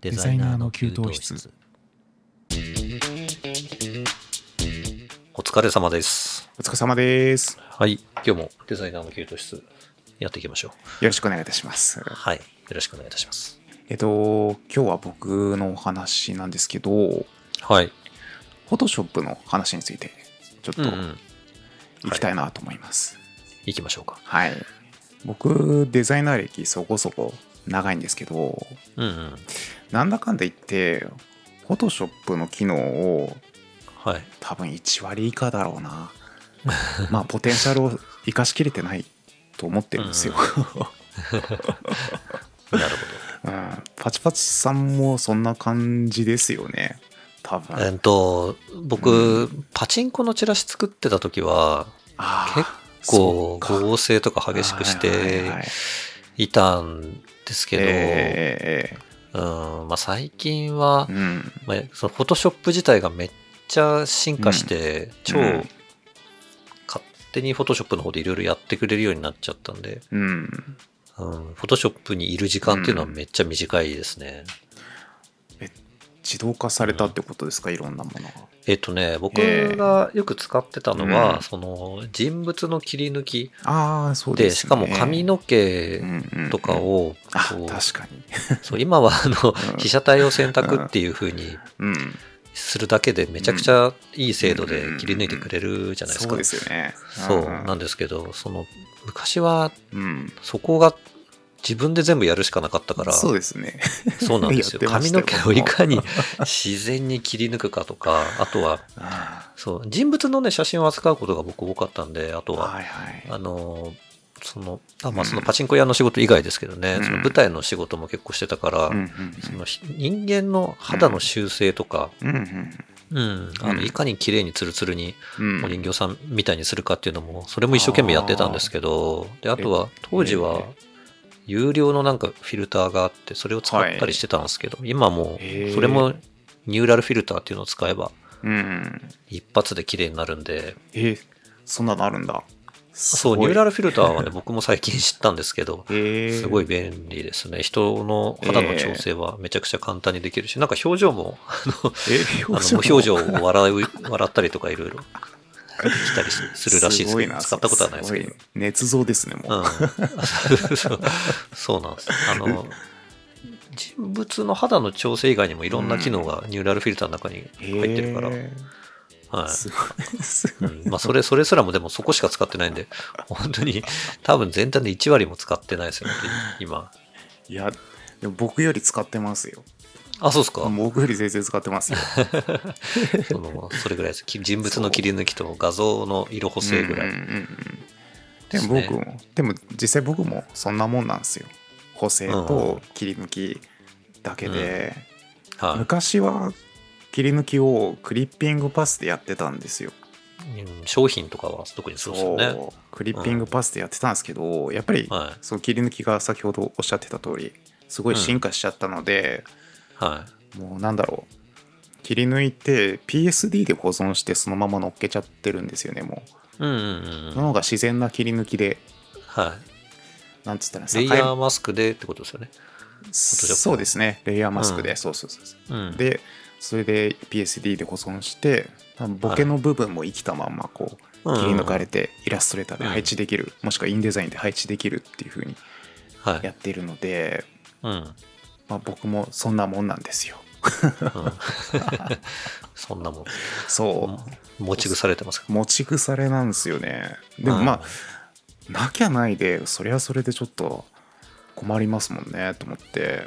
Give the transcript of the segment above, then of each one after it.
デザイナーの給湯室お疲れ様です。お疲れ様です。はい。今日もデザイナーの給湯室やっていきましょう。よろしくお願いいたします。はい。よろしくお願いいたします。えっと、今日は僕のお話なんですけど、フはい。ォトショップの話について、ちょっとうんうん。いきたいなと思います。行きましょうか。はい。僕、デザイナー歴そこそこ長いんですけど、うんうん。なんだかんだ言って、フォトショップの機能をはい。多分1割以下だろうな。まあ、ポテンシャルを生かしきれてないと思ってるんですよ。なるうん、パチパチさんもそんな感じですよね。多分。ほど。えっと、僕、パチンコのチラシ作ってた時は、結構合成とか激しくしてはいいたんですけど、えうん、まあ最近はえ、うん。まあ、そのフォトショップ自体がめっちゃ進化して、超うん勝手にフォトショップの方でいろいろやってくれるようになっちゃったんで、うん。うん、フォトショップにいる時間っていうのはめっちゃ短いですね。自動化されたってことですか、いろんなものが。えっとね、僕がよく使ってたのは、うんその人物の切り抜きああ、そうで、ね。しかも髪の毛うんうんとかを、あ、こう確かに。そう今はあのうん被写体を選択っていう風にうん。するだけでめちゃくちゃいい精度で切り抜いてくれるじゃないですか。そうですよね。そうなんですけど、その昔はうん。そこが自分で全部やるしかなかったから、そうですね。そうなんですよ。髪の毛をいかに自然に切り抜くかとか、あとは、あそう、人物のね、写真を扱うことが僕多かったんで、あとは、ーはいはい。あの、その、あまあそのパチンコ屋の仕事以外ですけどね、うん。その舞台の仕事も結構してたから、うんうんそのひ人間の肌の修正とか、うんうんうん、あうん。のいかに綺麗にツルツルにうん。お人形さんみたいにするかっていうのも、それも一生懸命やってたんですけど、で、あとは当時はえ有料のなんかフィルターがあって、それを使ったりしてたんですけど、今もへーうそれもニューラルフィルターっていうのを使えばうん。一発で綺麗になるんで、えーそんなのあるんだ。そう、ニューラル。ルフィルターはね、僕も最近知ったんですけど、えーすごい便利ですね。人の肌の調整はめちゃくちゃ簡単にできるし、なんか表情も、あの、無表情を笑う、笑ったりとかいろいろできたりするらしいですけど、な使ったことはないですけどご。捏造ですね、もう。うん、そうなんです。あの、人物の肌の調整以外にもいろんな機能がニューラルフィルターの中に入ってるから、へはいい。うんまあ、それ、それすらもでもそこしか使ってないんで、本当に多分全体で1割も使ってないですよね、今。いや、でも僕より使ってますよ。あ、そうですか？僕より全然使ってますよ。そのそれぐらいです。き人物の切り抜きと画像の色補正ぐらい。うんうんうんうんでも僕も、でも実際僕もそんなもんなんですよ。補正と切り抜きだけで、はい昔は切り抜きをクリッピングパスでやってたんですよ。うん商品とかは特にそうですよね。クリッピングパスでやってたんですけど、やっぱりはいその切り抜きが先ほどおっしゃってた通りすごい進化しちゃったので、はもうなんだろう切り抜いて PSD で保存してそのまま乗っけちゃってるんですよねもい。うんうんうう。んその方が自然な切り抜きではい。なんつったらレイヤーマスクでってことですよね。そうですねレイヤーマスクで、うんそうそうそうそううん。でそれで PSD で保存して多分ボケの部分も生きたまんまこううん切り抜かれてイラストレーターで配置できる、もしくはインデザインで配置できるっていう風にはい。やっているので、うん。まあ、僕もそんなもんなんですようんそんなもん。そう持ち腐れてますか持ち腐れなんですよねでもまあ、なきゃないでそれはそれでちょっと困りますもんねと思って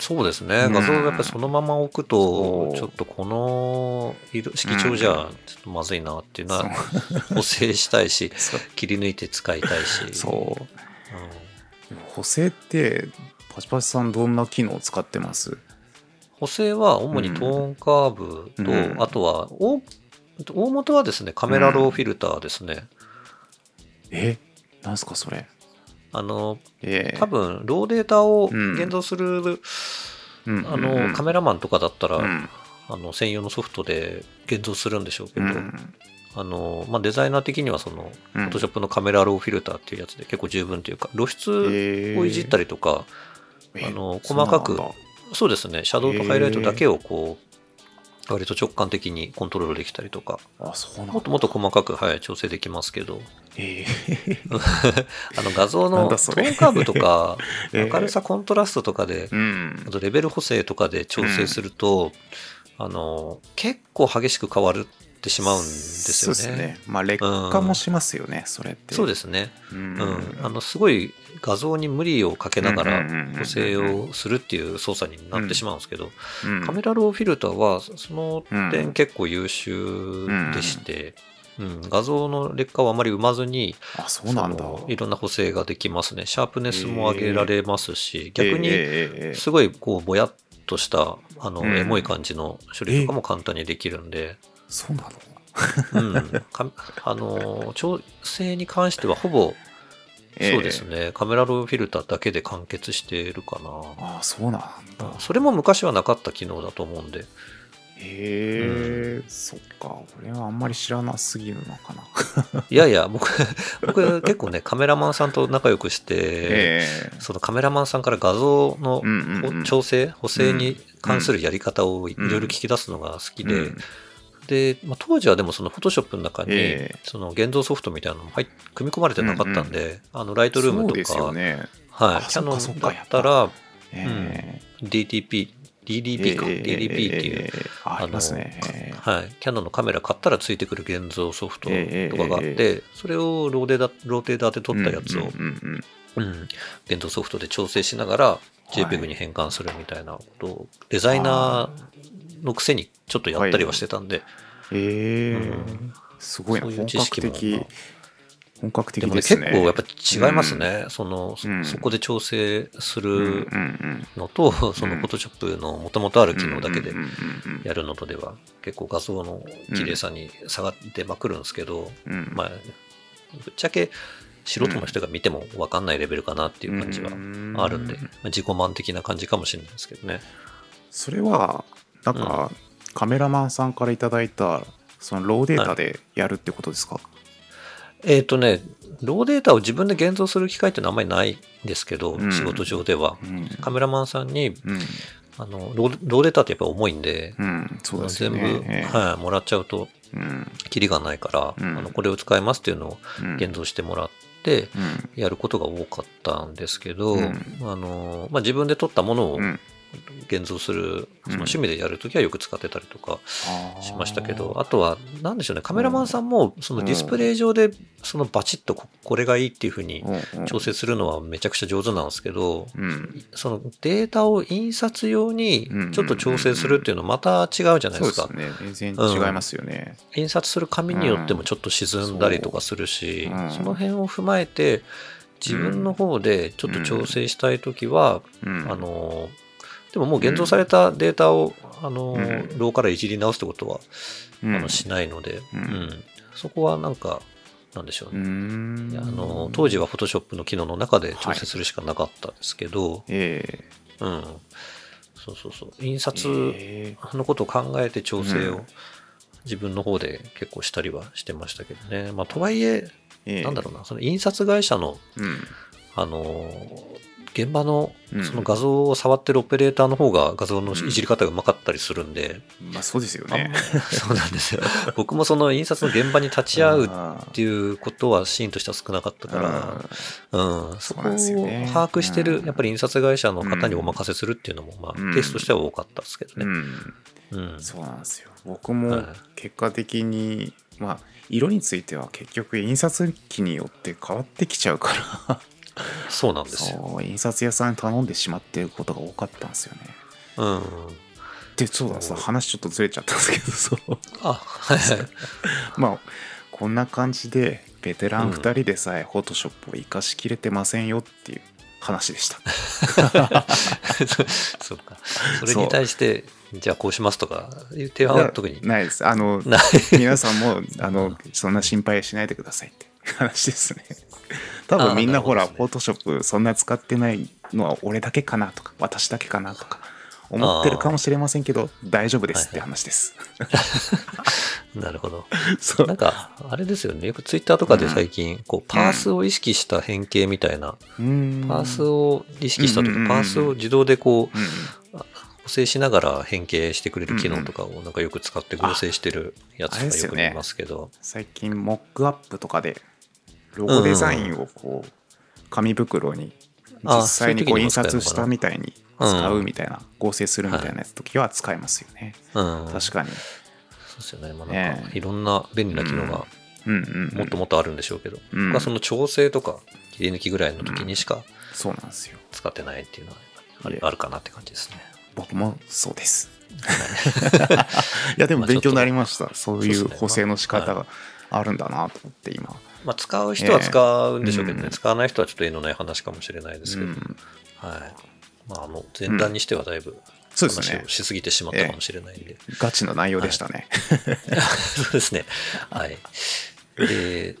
そうですね。うん画像がやっぱりそのまま置くとちょっとこの色色調じゃちょっとまずいなっていうのは、補正したいし、切り抜いて使いたいし。そううん補正ってパチパチさんどんな機能を使ってます？補正は主にトーンカーブと、うん。あとは大大元はですねカメラローフィルターですね、え？なんすかそれ？あのえー多分ローデータをうん。現像する、うん。あのカメラマンとかだったら、うん。あの専用のソフトで現像するんでしょうけど、うん。あのまあ、デザイナー的にはその、うん。Photoshop のカメラローフィルターっていうやつで結構十分というか露出をいじったりとか、えーあの細かくそうですね。シャドウとハイライトだけをこう、割と直感的にコントロールできたりとか、あそうもっともっと細かく、はい、調整できますけど、え あの画像のトーンカーブとか、えー。明るさコントラストとかであとレベル補正とかで調整すると、あの、結構激しく変わってしまうんですよね。そうですね。まあ劣化もしますよね、それって。そうですね。うん。うん、あのすごい画像に無理をかけながらうんうんうんうんうん補正をするっていう操作になってしまうんですけど、うん。カメラローフィルターはそのうん点結構優秀でして、うん。画像の劣化をあまり生まずにあそうなんだ。いろんな補正ができますね。シャープネスも上げられますし、逆にえーえーえー。すごいこうぼやっとしたあのうん。エモい感じの処理とかも簡単にできるんで、そうなの？うん、かあの調整に関してはほぼそうですね、カメラローフィルターだけで完結しているかな。あそうなんだ。それも昔はなかった機能だと思うんで。へえ、そっか。俺はあんまり知らなすぎるのかな。いやいや、僕、僕結構ね、カメラマンさんと仲良くして、えそのカメラマンさんから画像のうんうんうん。調整、補正に関するやり方をいろいろ聞き出すのが好きで、うんで、まあ、当時はでもそのフォトショップの中にええ。その現像ソフトみたいなのも入っ組み込まれてなかったんで、あのライトルームとか、ね。はい、あキャノンだったらえ DTP、DDP か、え DDP っていう、えーあありますね。えーはい、キャノンのカメラ買ったらついてくる現像ソフトええとかがあって、えそれをローデーダローテーダーで撮ったやつを、うんうんうん。うん。現像ソフトで調整しながらはい JPEG に変換するみたいなことをデザイナーのくせにちょっとやったりはしてたんで、ええ。うん。すごいな。そういう本知識も格的。本格的でもね。ですね結構やっぱ違いますね、そのそうん。そこで調整すうんうんうるん。のと、そのフォトショップのもともとある機能だけでうん。うんうんうんやるのとでは結構画像の綺麗さに差が出まくるんですけど、うん。まあ、ぶっちゃけ素人の人が見ても分かんないレベルかなっていう感じはあるんで、うん。まあ自己満的な感じかもしれないですけどね。それはなんか、カメラマンさんからいただいたそのローデータでやるってことですか、えっ、とね、ローデータを自分で現像する機会ってあんまりないんですけど、うん。仕事上では。うん。カメラマンさんにうん。あのローローデータってやっぱ重いんで、ですよ全ね。部、ええ。はい、もらっちゃうとうん。キリがないから、うん。あのこれを使いますっていうのをうん。現像してもらってうん。やることが多かったんですけど、うん。あのまあ、自分で撮ったものをうん現像する、その趣味でやるときはよく使ってたりとかしましたけど、あとは、なんでしょうね、カメラマンさんもそのディスプレイ上でそのバチッとここれがいいっていうふうにうんうん。調整するのはめちゃくちゃ上手なんですけど、うん。そのデータを印刷用にうんちょっと調整するっていうのまた違うじゃないですすね。全然違いますよね。印刷する紙によってもちょっと沈んだりとかするし、うん。その辺を踏まえて自分の方でちょっと調整したいときは、うん。あのでももう現像されたデータを、あのうん。ローからいじり直すってことは、うん。あのしないので、うん。うん。そこはなんかなんでしょううね、ん。いやあの当時は Photoshop の機能の中で調整するしかなかったですけど、えうん。そうそうそう。印刷えのことを考えて調整をうん。自分の方で結構したりはしてましたけどね。まあ、とはいえ、ええ。なんだろうな、その印刷会社の、うん。あのー現場のうん。その画像を触ってるオペレーターの方が画像のいじり方がうまかったりするんで、まあそうですよね。ま。そうなんですよ。僕もその印刷の現場に立ち会うっあていうことはシーンとしては少なかったから、うん、そこをそうなんですよね。把握してるう、ん。やっぱり印刷会社の方にお任せするっていうのも、まあ、うん。ケースとしては多かったですけどね。うん。うん。そうなんですよ。僕もはい。結果的にまあ色については結局印刷機によって変わってきちゃうから そうなんですよ。印刷屋さんに頼んでしまっていることが多かったんですよね。うん。でそうださ話ちょっとずれちゃったんですけど。そう。あ、はいはい。まあこんな感じでベテラン2人でさえフォトショップを生かしきれてませんよっていう話でした。そそうか。それに対して、じゃあこうしますとかいう提案は特に。ないです。あの。皆さんもあのそんな心配しないでくださいって話ですね 多分みんなほら、フォトショップそんな使ってないのは俺だけかなとか私だけかなとか思ってるかもしれませんけど大丈夫ですって話です、なるほど。そう。なんか、あれですよね。よくツイッターとかで最近、こう、パースを意識した変形みたいな、うーん。パースを意識したといううんパースを自動でこうんう、補正しながら変形してくれる機能とかをなんかよく使って合成してるやつがよく見ますけど、最近モックアップとかでロゴデザインをこう紙袋にあ実際にこう印刷したみたいにうん使うみたいな合成するみたいなやつ時は使えますよね。うん、確かに。そうですよね。まあ、なんね。かいろんな便利な機能がもっともっとあるんでしょうけど、うん。僕はその調整とか切り抜きぐらいの時にしかそうなんですよ。使ってないっていうのはあるかなって感じですね。僕もそうです。い。やでも勉強になりました。そういう補正の仕方があるんだなと思って今まあ、使う人は使うんでしょうけどね、ええ。うん使わない人はちょっと絵のない話かもしれないですけど、うん。はい。まあ、あの、前段にしてはだいぶそうですね。話をしすぎてしまったかもしれないんで。ガチな内容でしたね、そうですね。はい。で、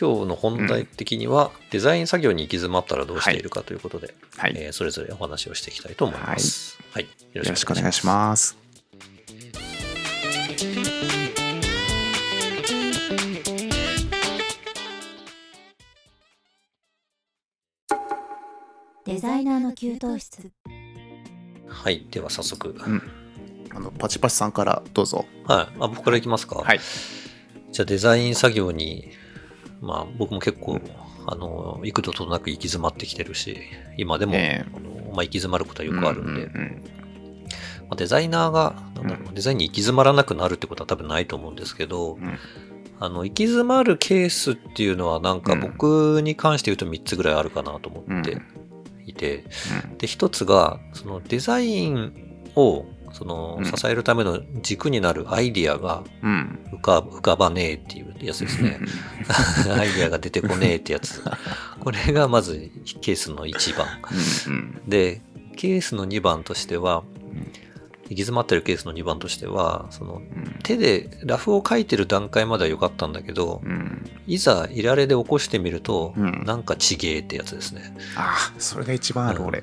今日の本題的には、デザイン作業に行き詰まったらどうしているかということで、はい。えーそれぞれお話をしていきたいと思います。はい。よよろしくお願いしますデザイナーの給湯室。はい。では早速。うん。あのパチパチさんからどうぞ。はい。あ、僕からいきますか。はい。じゃあデザイン作業に、まあ僕も結構、あの、幾度となく行き詰まってきてるし、今でも、えあのまあ、行き詰まることはよくあるんで、ううんまあ、デザイナーが、なんだろううデザインに行き詰まらなくなるってことは多分ないと思うんですけど、うん。あの、行き詰まるケースっていうのはなんかうん僕に関して言うと3つぐらいあるかなと思って。いて、で、1つが、そのデザインを、そのうん。支えるための軸になるアイディアが浮か浮かばねえっていうやつですね。アイディアが出てこねえってやつ。これがまずケースの1番。うん。で、ケースの2番としては、うん行き詰まってるケースの2番としては、そのうん。手でラフを書いてる段階までは良かったんだけど、うん。いざいられで起こしてみると、うん。なんかちげえってやつですね。ああそれが一番ある俺。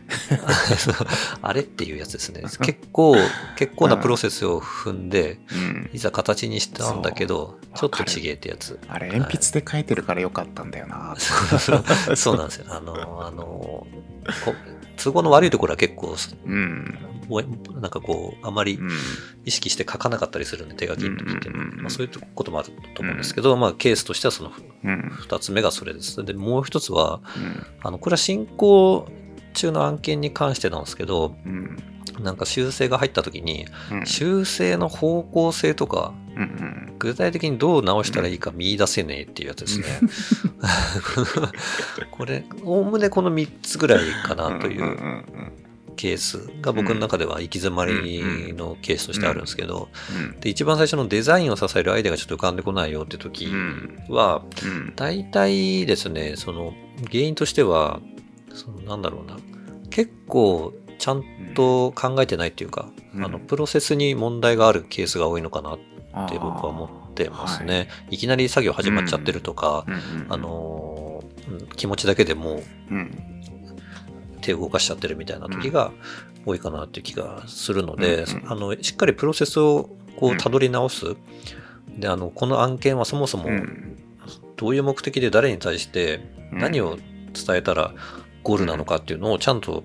あれっていうやつですね。結構、結構なプロセスを踏んで、うん。いざ形にしたんだけど、ちょっとちげえってやつ。あれ鉛筆で書いてるからよかったんだよな。そうなんですよ。あの、あの、こ都合の悪いところは結構、うんおなんかこう、あまりうん。意識して書かなかったりするんで、手書きの時って。まあ、そういうこともあると思うんですけど、まあ、ケースとしてはそのうん。2つ目がそれです。で、もう一つは、うん。あの、これは進行中の案件に関してなんですけど、うん。なんか修正が入った時に、うん。修正の方向性とか、具体的にどう直したらいいか見出せねえっていうやつですね。これ、おおむねこの3つぐらいかなというんケースが僕の中では行き詰まりのケースとしてあるんですけど、うんで、一番最初のデザインを支えるアイデアがちょっと浮かんでこないよって時うんは、うん大体ですね、その原因としては、そのなんだろうな、結構ちゃんと考えてないっていうか、うん。あのプロセスに問題があるケースが多いのかなって僕は思ってますね。い、きなり作業始まっちゃってるとか、あの気持ちだけでもううん手を動かしちゃってるみたいな時が多いかなっていう気がするので、うんうん。あのしっかりプロセスをこうんう辿り直す。で、あの、この案件はそもそもうん。どういう目的で誰に対してうん。何を伝えたらゴールなのかっていうのをちゃんと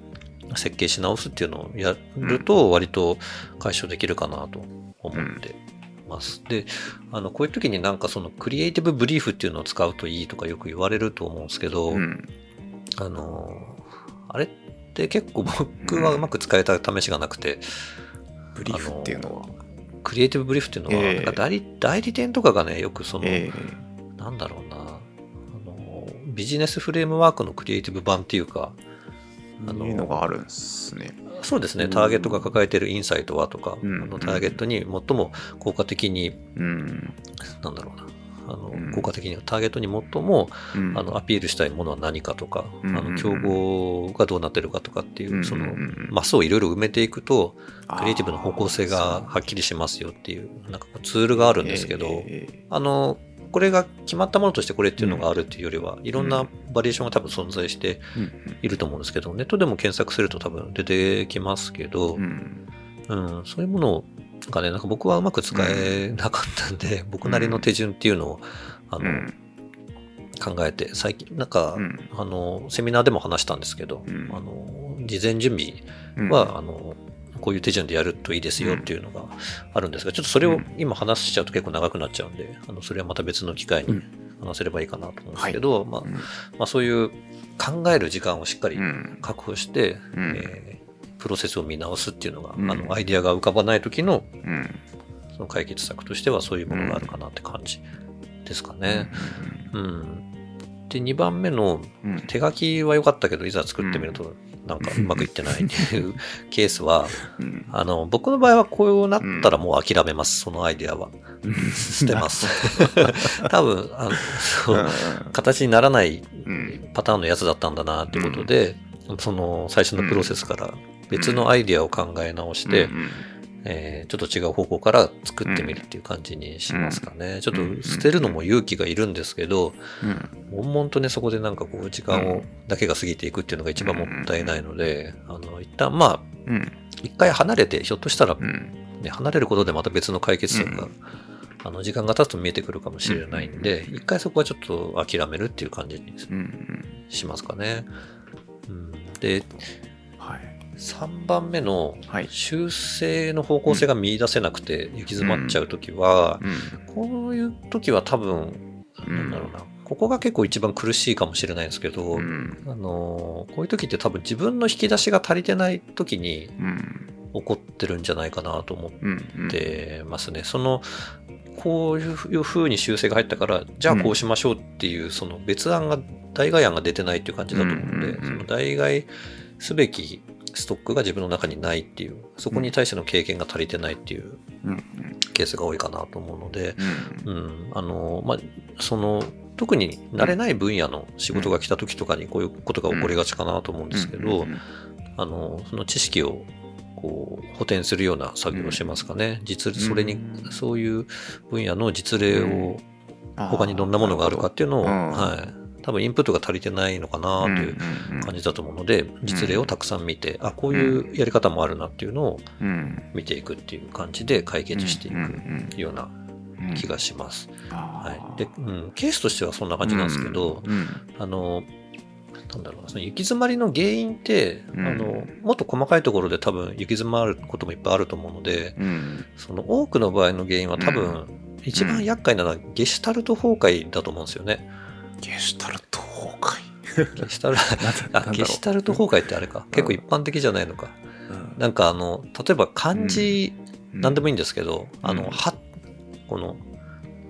設計し直すっていうのをやると割と解消できるかなと思ってます。で、あの、こういう時になんかそのクリエイティブブリーフっていうのを使うといいとかよく言われると思うんですけど、うん。あの、あれ？って結構僕はうまく使えた試しがなくて、ブリーフっていうのはクリエイティブブリーフっていうのは、ええなんか代理代理店とかがね、よくその、えなんだろうな、あの、ビジネスフレームワークのクリエイティブ版っていうか、あのいのがあるんですねそうですね、ターゲットが抱えているインサイトはとか、うんあのターゲットに最も効果的に、うんなんだろうな、あのうん。効果的にターゲットに最もうん。あのアピールしたいものは何かとか、うんあの競合がどうなってるかとかっていう、そのマスをいろいろ埋めていくと、クリエイティブの方向性がはっきりしますよっていう、なんかツールがあるんですけど、ええあの、これが決まったものとしてこれっていうのがあるっていうよりは、いろんなバリエーションが多分存在してうんいると思うんですけど、ネットでも検索すると多分出てきますけど、うん。うん、そういうものがね、なんか僕はうまく使えなかったんで、僕なりの手順っていうのを、あの、うん。考えて、最近、なんか、うん。あの、セミナーでも話したんですけど、うん。あの、事前準備うん。は、あの、ここういう手順でやるといいですよっていうのがあるんですが、ちょっとそれを今話しちゃうと結構長くなっちゃうんで、あのそれはまた別の機会に話せればいいかなと思うんですけど、まあうん。まあ、そういう考える時間をしっかりうん。確保して、うん。えープロセスを見直すっていうのが、うん。あのアイディアが浮かばない時のうん。その解決策としてはそういうものがあるかなって感じですかね。うん。で、2番目の手書きは良かったけど、いざ作ってみると、なんかうまくいってないっていう ケースは、うん。あの、僕の場合はこうなったらもう諦めます、そのアイデアは。捨てます。多分、あの、そう形にならないうん。パターンのやつだったんだなってことで、その最初のプロセスから別のアイデアを考え直して、うんえーちょっと違う方向から作ってみるっていう感じにしますかね。ちょっと捨てるのも勇気がいるんですけど、うん。悶々とね、そこでなんかこう時間を、だけが過ぎていくっていうのが一番もったいないので、あの、一旦まあ、うん。一回離れて、ひょっとしたら、うん。ね、離れることでまた別の解決策が、うん。あの、時間が経つと見えてくるかもしれないんで、一回そこはちょっと諦めるっていう感じにうんしますかね。うん、で、はい3番目のはい。修正の方向性が見出せなくて行き詰まっちゃうときは、うん。こういうときは多分、うん。なんだろうな、ここが結構一番苦しいかもしれないんですけど、うん。あのーこういう時って多分自分の引き出しが足りてない時にうん。起こってるんじゃないかなと思っうんてますね。その、こういう風に修正が入ったから、じゃあこうしましょうっていう、その別案が、代替案が出てないっていう感じだと思うんで、その代替すべきストックが自分の中にないっていう、そこに対しての経験が足りてないっていううん。ケースが多いかなと思うので、うん。うん、あの、まあ、その、特に慣れない分野の仕事が来た時とかにこういうことが起こりがちかなと思うんですけど、うん。あの、その知識をこう補填するような作業をしますかね。実、それにう、んそういう分野の実例を、他にどんなものがあるかっていうのを、はい。多分インプットが足りてないのかなという感じだと思うので、実例をたくさん見て、あ、こういうやり方もあるなっていうのをうん。見ていくっていう感じで解決していうんくようなうん気がします。はい。で、うん、ケースとしてはそんな感じなんですけど、うんあの、なんだろうな、その行き詰まりの原因って、うん。あの、もっと細かいところで多分行き詰まることもいっぱいあると思うので、うん。その多くの場合の原因は多分、一番厄介なのはゲシュタルト崩壊だと思うんですよね。ゲシュタルト崩壊？ゲシュタル あ、ゲシュタルト崩壊ってあれか。結構一般的じゃないのか。なんかあの、例えば漢字、なんでもいいんですけど、あの、うん。歯、この、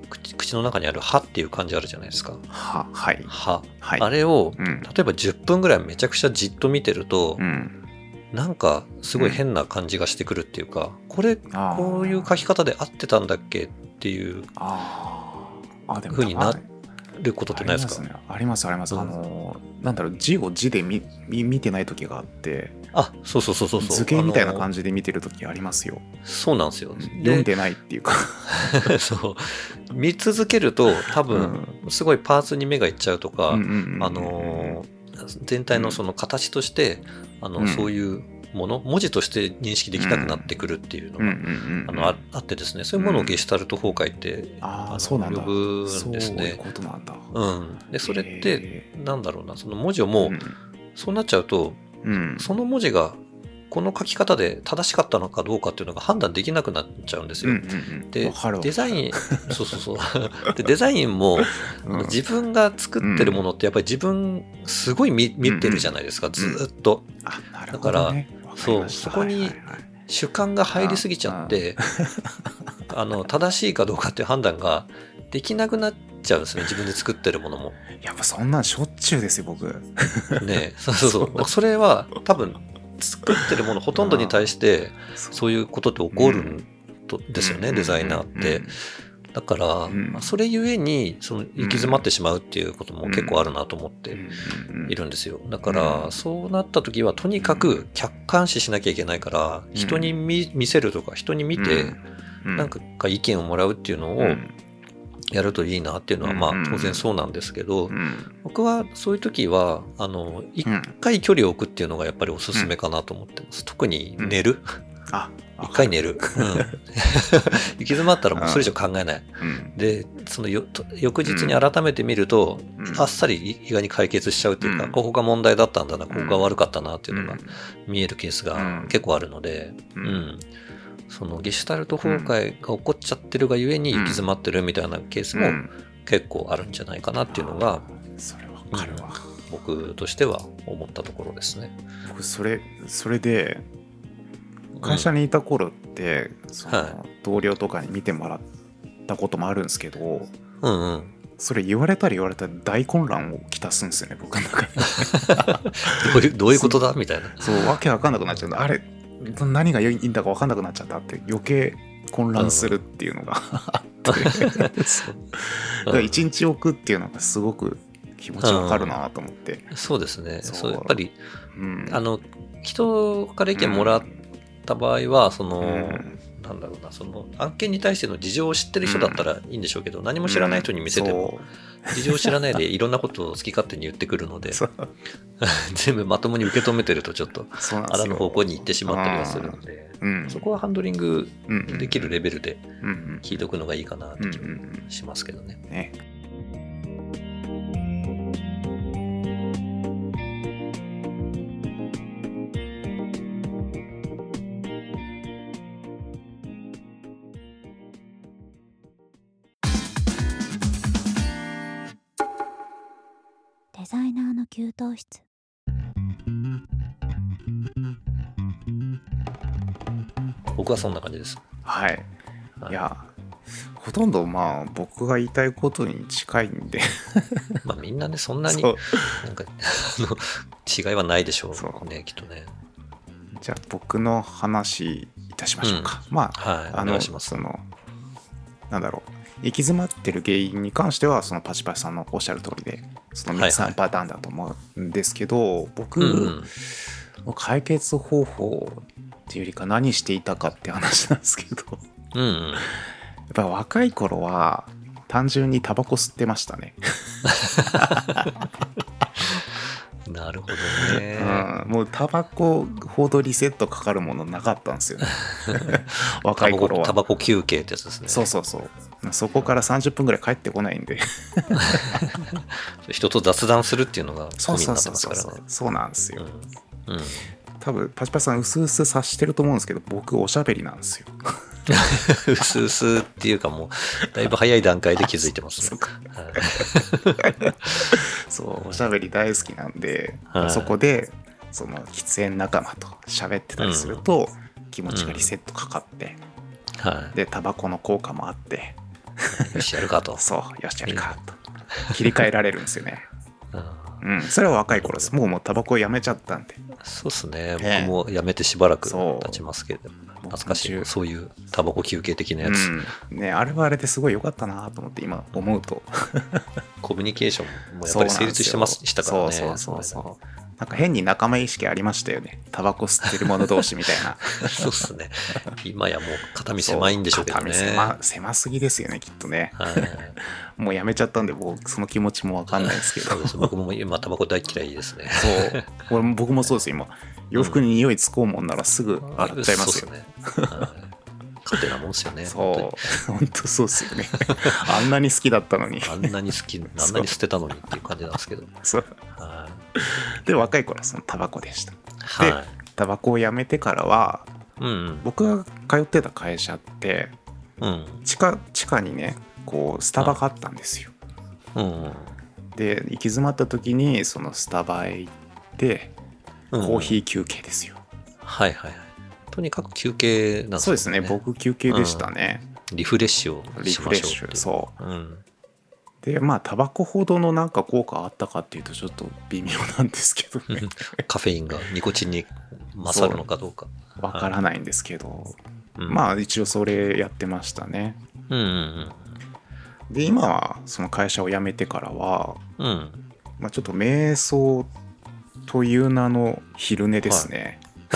口口の中にある歯っていう漢字あるじゃないですか。ははい。歯。はい。あれを、うん。例えば10分ぐらいめちゃくちゃじっと見てると、うん。なんかすごい変な感じがしてくるっていうか、これ、こういう書き方で合ってたんだっけっていうあー。あでも風になあることってないですか？ありますね。ありますあります、うん。あのなんだろう字を字で見見見てない時があって。あ、そうそうそうそうそう。図形みたいなじ。感じで見てる時ありますよ。そうなんですよ。読んでないっていうか。で そう。見続けると多分、すごいパーツに目がいっちゃうとか、あのー全体のその形として、あの、うん。そういうもの、文字として認識できなくなってくるっていうのうんうが、んうんあのああってですね、そういうものをゲシュタルト崩壊って、あのあそうなんだ。呼ぶんですそう。ことなんだ。うん。で、それって、へなんだろうな、その文字をもう、ーそうなっちゃうと、うん。その文字が、この書き方で正しかったのかどうかっていうのが判断できなくなっちゃうんですよ。うんうんうん。でデザイン、そうそうそう。で、デザインも、うん。自分が作ってるものってやっぱり自分すごい見見てるじゃないですか、ずーっと。あなるほどね。わかりましたそう。そこに主観が入りすぎちゃって、あの、正しいかどうかっていう判断ができなくなっちゃうんですね、自分で作ってるものも。やっぱそんなんしょっちゅうですよ僕。ねそうそうそう。それは多分、作ってるものほとんどに対して、そう。いうことって起こるんとですよね、デザイナーって。だから、ん。それゆえに、その、行き詰まってしまうっていうことも結構あるなと思っているんですよ。だから、うん。そうなった時は、とにかく客観視しなきゃいけないから、ん。人に見見せるとか、人に見て、なんか意見をもらうっていうのをやるといいなっていうのは、まあうん。当然そうなんですけど、うん。僕はそういう時は、あの、一回距離を置くっていうのがやっぱりおすすめかなと思ってます。特に寝る。あ一回寝る。うん。行き詰まったらもうそれ以上考えない。うん。で、その翌日に改めて見ると、うん。あっさり意外に解決しちゃうっていうか、うん。ここが問題だったんだな、ここが悪かったなっていうのがうん。見えるケースがうん。結構あるので、ううん。ん。そのゲシュタルト崩壊が起こっちゃってるがゆえに行き詰まってるみたいなケースもうん。結構あるんじゃないかなっていうのがそれわかるわ、僕としては思ったところですね。僕それそれで会社にいた頃って、そのは同僚とかに見てもらったこともあるんですけどうんうん。それ言われたり言われたら大混乱をきたすんですよね僕の中で。どういうどういうことだ？みたいな。そうわけわかんなくなっちゃうあれ何がいいんだかわかんなくなっちゃったって余計混乱するっていうのが あって。一日置くっていうのがすごく気持ちわかるなと思って、そうですね。そう。そうやっぱりうん、あの人から意見もらった場合は、その、うん。なんだろうな、その案件に対しての事情を知ってる人だったらいいんでしょうけど、何も知らない人に見せても、事情を知らないでいろんなことを好き勝手に言ってくるので、全部まともに受け止めてるとちょっと、あらそうなんですよ。ぬ方向に行ってしまったりはするので、うん。そこはハンドリングうんうんできるレベルでうんうん。聞いておくのがいいかなって気うんうんもしますけどね。ね給湯室。僕はそんな感じです。はい。はい。いやほとんどまあ僕が言いたいことに近いんで。まあみんなね、そんなにそう。なんかあの違いはないでしょそう。うね、きっとね。じゃあ僕の話いたしましょうか、まあはい、おあの願いします。そ。のなんだろう。行き詰まってる原因に関してはそのパチパチさんのおっしゃる通りでそのはい3パターンだと思うんですけど、僕、うんうんの解決方法っていうよりか何していたかって話なんですけどやうんうん。っぱ若い頃は単純にタバコ吸ってましたね、なるほどね。うん、もうタバコほどリセットかかるものなかったんですよね 若い頃はタバコ休憩ってやつですね。そうそうそうそこから30分ぐらい帰ってこないんで人と雑談するっていうのがそうなってますからね。そうなんですよ、うん。うん。多分パチパチさんうすうす察してると思うんですけど僕おしゃべりなんですようすうすっていうかもう、だいぶ早い段階で気づいてますね。そう おしゃべり大好きなんで、はいそこでその喫煙仲間と喋ってたりすると、気持ちがリセットかかって、はでタバコの効果もあってい。よし、やるかと。そうよしやるか。と。切り替えられるんですよね。うん。うん。それは若い頃です。もうもうタバコやめちゃったんで。そうっすね。ええ。僕もやめてしばらく経ちますけれど。も。懐かしい。30そういうタバコ休憩的なやつ。うん。ねあれはあれですごい良かったなと思って今思うと。コミュニケーションもやっぱり成立してますしたからね。そうそうそうそうなんか変に仲間意識ありましたよね。タバコ吸ってる者同士みたいな。そうっすね。今やもう肩身狭いんでしょうけどね。肩身狭狭すぎですよねきっとね。はい。もうやめちゃったんで僕その気持ちもわかんないですけど。そうです。僕も今タバコ大嫌いですね。そう。僕もそうです今洋服に匂いつこうもんならすぐ洗っちゃいますよ、そうっね。はい。勝手なもんですよね。そう。本当そうですよね。あんなに好きだったのに。あんなに好き、あんなに捨てたのにっていう感じなんですけど。そう。は で若い頃はそのタバコでしたい。ではい。タバコをやめてからはうん僕が通ってた会社ってうん。地下地下にねこうスタバがあったんですようん。うん。で行き詰まった時にそのスタバへ行ってうんコーヒー休憩ですよ、はいはいはい。とにかく休憩なんですそうですね僕休憩でしたね、リフレッシュをリしフレッシュましょうっていう。そううん。でまあタバコほどのなんか効果あったかっていうとちょっと微妙なんですけどね。カフェインがニコチンに勝るのかどうか。わからないんですけど、うん。まあ一応それやってましたね。うんうんで今はその会社を辞めてからは、うん。うん。まあ、ちょっと瞑想という名の昼寝ですね、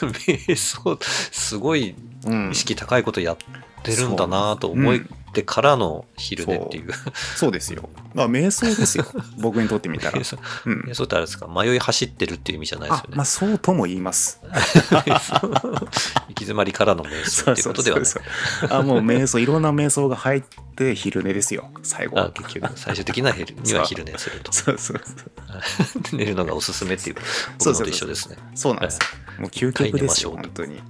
瞑想、すごいうん意識高いことやってるんだなと思いってからの昼寝っていう。そうですよ。まあ、瞑想ですよ。僕にとってみたら瞑。想うん瞑。想ってあれですか？迷い走ってるっていう意味じゃないですよ、ね。あまあ、そうとも言います。行き詰まりからの瞑想っていうことではない。そうそうそうあ、もう瞑想、いろんな瞑想が入って昼寝ですよ。最後あは。結局、最終的な昼には昼寝すると。そうそうそう。寝るのがおすすめっていう、僕のそうそうと一緒ですね。そうなんですよ。もう究極ですよ、はい本当に。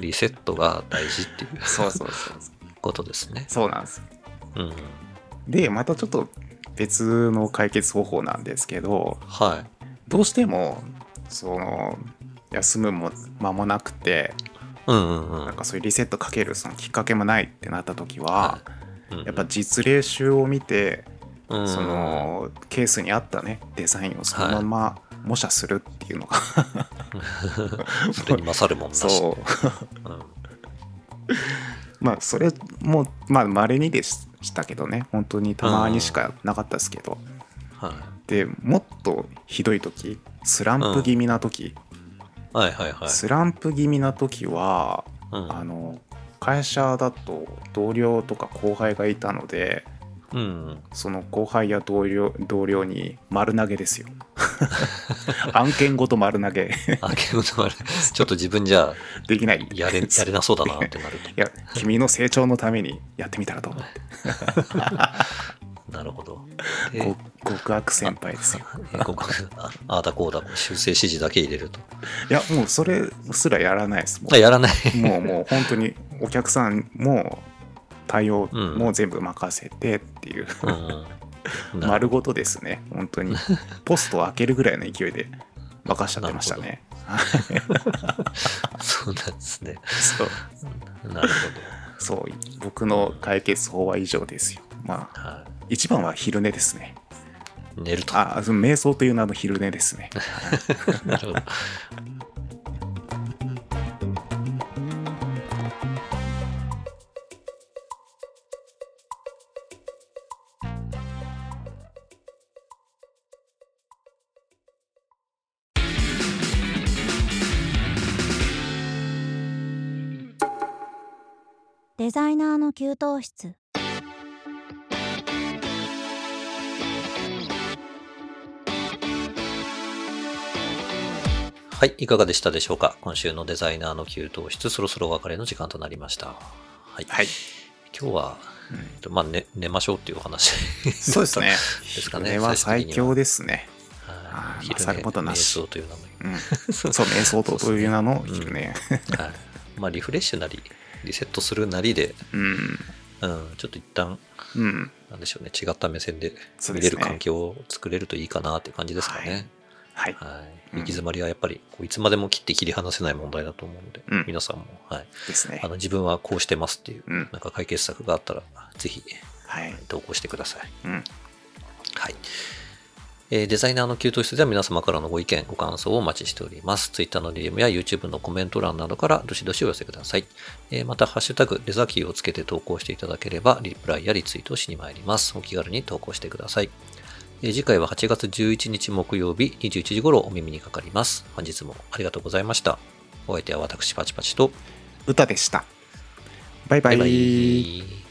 リセットが大事っていうそうそうそう。ことですね。そうなんです。うん。で、またちょっと別の解決方法なんですけど、はい。どうしても、その、休むも間もなくて、うんうんうん。なんかそういうリセットかけるそのきっかけもないってなった時は、はうんやっぱ実例集を見て、うんそのケースに合ったねデザインをそのまま模写するっていうのが、それに勝るもんなし。そう。うん。まあそれもまあ稀にでしたけどね。本当にたまにしかなかったですけど、はい。でもっとひどい時スランプ気味な時、はいはいはい。スランプ気味な時は、うん。あの会社だと同僚とか後輩がいたのでうん。その後輩や同僚同僚に丸投げですよ 案件ごと丸投げ。あ、けどあれ、ちょっと自分じゃできない。やれ、やれなそうだなってなると。いや君の成長のためにやってみたらどう なるほど。極悪先輩ですよ。えここあああだこうだ、修正指示だけ入れると。いやもうそれすらやらないです。もあやらない。うもうもう本当にお客さんも対応うん。も全部任せてっていう、うん丸ごとですね。本当に。ポストを開けるぐらいの勢いで任しちゃってましたね。そうなんですね。そう。なるそう。僕の解決法は以上ですよ。まあほど。は一番は昼寝ですね。い。寝ると。あ瞑想という名の昼寝ですね。なるほど。デザイナーの給湯室。はい、いかがでしたでしょうか？今週のデザイナーの給湯室、そろそろお別れの時間となりました。はい。はい、今日は、うん。まあ、寝寝ましょうっていうお話 そうですね。ですかね昼寝は最強ですね。昼寝さることなし。瞑想という名前。うん。そう瞑想とという名の昼寝。はい。まあ、リフレッシュなり、リセットするなりで、うん。うん、ちょっと一旦、うん。なんでしょうね、違った目線で見れる環境を作れるといいかなっていう感じですかね。はい。はい。うん。行き詰まりはやっぱり、こういつまでも切って切り離せない問題だと思うので、うん。皆さんも、はい。ですね。あの自分はこうしてますっていう、うん。なんか解決策があったら、ぜひはい投稿してください。うん。はい。えーデザイナーの給湯室では皆様からのご意見、ご感想をお待ちしております。Twitter の DM や YouTube のコメント欄などからどしどしお寄せください。えーまた、ハッシュタグ、デザキーをつけて投稿していただければ、リプライやリツイートをしに参ります。お気軽に投稿してください。えー次回は8月11日木曜日21時頃お耳にかかります。本日もありがとうございました。お相手は私パチパチと、歌でしたバイバイバイバイ